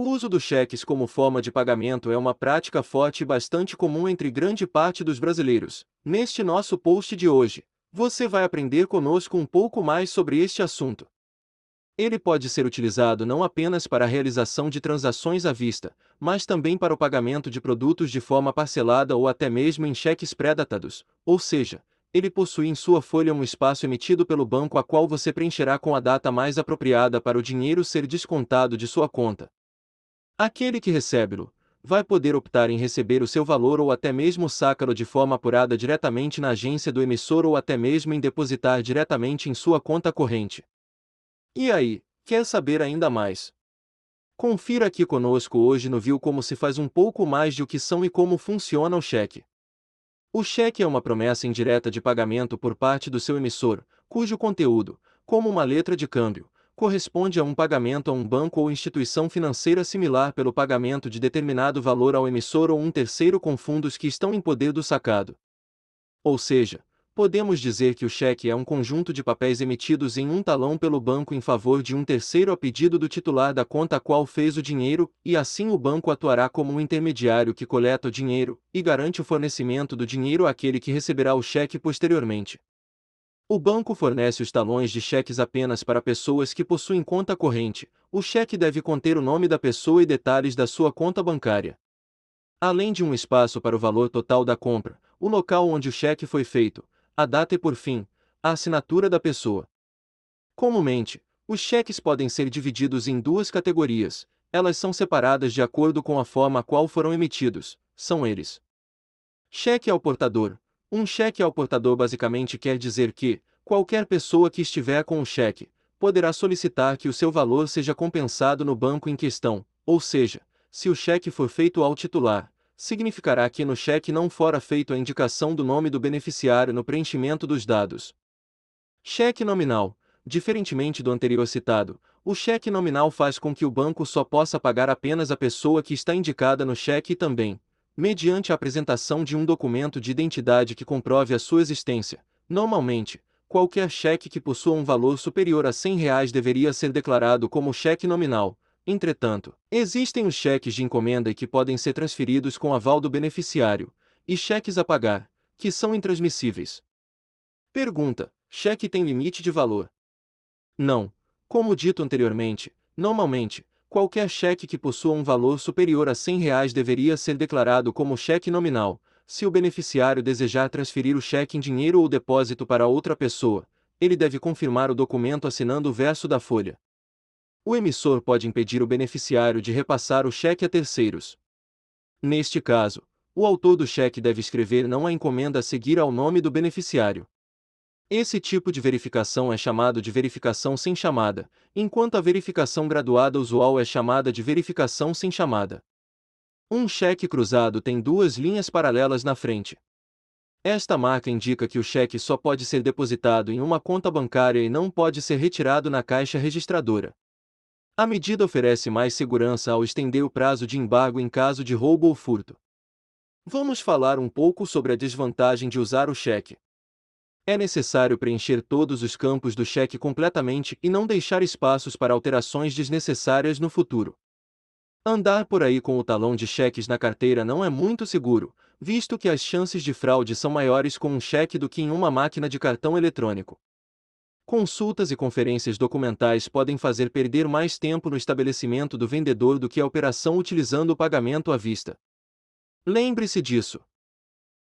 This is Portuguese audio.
uso dos cheques como forma de pagamento é uma prática forte e bastante comum entre grande parte dos brasileiros. Neste nosso post de hoje, você vai aprender conosco um pouco mais sobre este assunto. Ele pode ser utilizado não apenas para a realização de transações à vista, mas também para o pagamento de produtos de forma parcelada ou até mesmo em cheques pré-datados, ou seja, ele possui em sua folha um espaço emitido pelo banco a qual você preencherá com a data mais apropriada para o dinheiro ser descontado de sua conta. Aquele que recebe-lo vai poder optar em receber o seu valor ou até mesmo sacá-lo de forma apurada diretamente na agência do emissor ou até mesmo em depositar diretamente em sua conta corrente. E aí, quer saber ainda mais? Confira aqui conosco hoje no Viu como se faz um pouco mais de o que são e como funciona o cheque. O cheque é uma promessa indireta de pagamento por parte do seu emissor, cujo conteúdo, como uma letra de câmbio, corresponde a um pagamento a um banco ou instituição financeira similar pelo pagamento de determinado valor ao emissor ou um terceiro com fundos que estão em poder do sacado. Ou seja, podemos dizer que o cheque é um conjunto de papéis emitidos em um talão pelo banco em favor de um terceiro a pedido do titular da conta a qual fez o dinheiro, e assim o banco atuará como um intermediário que coleta o dinheiro e garante o fornecimento do dinheiro àquele que receberá o cheque posteriormente. O banco fornece os talões de cheques apenas para pessoas que possuem conta corrente. O cheque deve conter o nome da pessoa e detalhes da sua conta bancária. Além de um espaço para o valor total da compra, o local onde o cheque foi feito, a data e, por fim, a assinatura da pessoa. Comumente, os cheques podem ser divididos em duas categorias, elas são separadas de acordo com a forma a qual foram emitidos, são eles. Cheque ao portador. Um cheque ao portador basicamente quer dizer que, qualquer pessoa que estiver com o cheque, poderá solicitar que o seu valor seja compensado no banco em questão, ou seja, se o cheque for feito ao titular, significará que no cheque não fora feito a indicação do nome do beneficiário no preenchimento dos dados. Cheque nominal. Diferentemente do anterior citado, o cheque nominal faz com que o banco só possa pagar apenas a pessoa que está indicada no cheque e também, mediante a apresentação de um documento de identidade que comprove a sua existência. Normalmente, qualquer cheque que possua um valor superior a 100 reais deveria ser declarado como cheque nominal, Entretanto, existem os cheques de encomenda que podem ser transferidos com aval do beneficiário, e cheques a pagar, que são intransmissíveis. Pergunta: cheque tem limite de valor? Não. Como dito anteriormente, normalmente, qualquer cheque que possua um valor superior a 100 reais deveria ser declarado como cheque nominal. Se o beneficiário desejar transferir o cheque em dinheiro ou depósito para outra pessoa, ele deve confirmar o documento assinando o verso da folha. O emissor pode impedir o beneficiário de repassar o cheque a terceiros. Neste caso, o autor do cheque deve escrever não a encomenda a seguir ao nome do beneficiário. Esse tipo de verificação é chamado de verificação sem chamada, enquanto a verificação graduada usual é chamada de verificação sem chamada. Um cheque cruzado tem duas linhas paralelas na frente. Esta marca indica que o cheque só pode ser depositado em uma conta bancária e não pode ser retirado na caixa registradora. A medida oferece mais segurança ao estender o prazo de embargo em caso de roubo ou furto. Vamos falar um pouco sobre a desvantagem de usar o cheque. É necessário preencher todos os campos do cheque completamente e não deixar espaços para alterações desnecessárias no futuro. Andar por aí com o talão de cheques na carteira não é muito seguro, visto que as chances de fraude são maiores com um cheque do que em uma máquina de cartão eletrônico. Consultas e conferências documentais podem fazer perder mais tempo no estabelecimento do vendedor do que a operação utilizando o pagamento à vista. Lembre-se disso.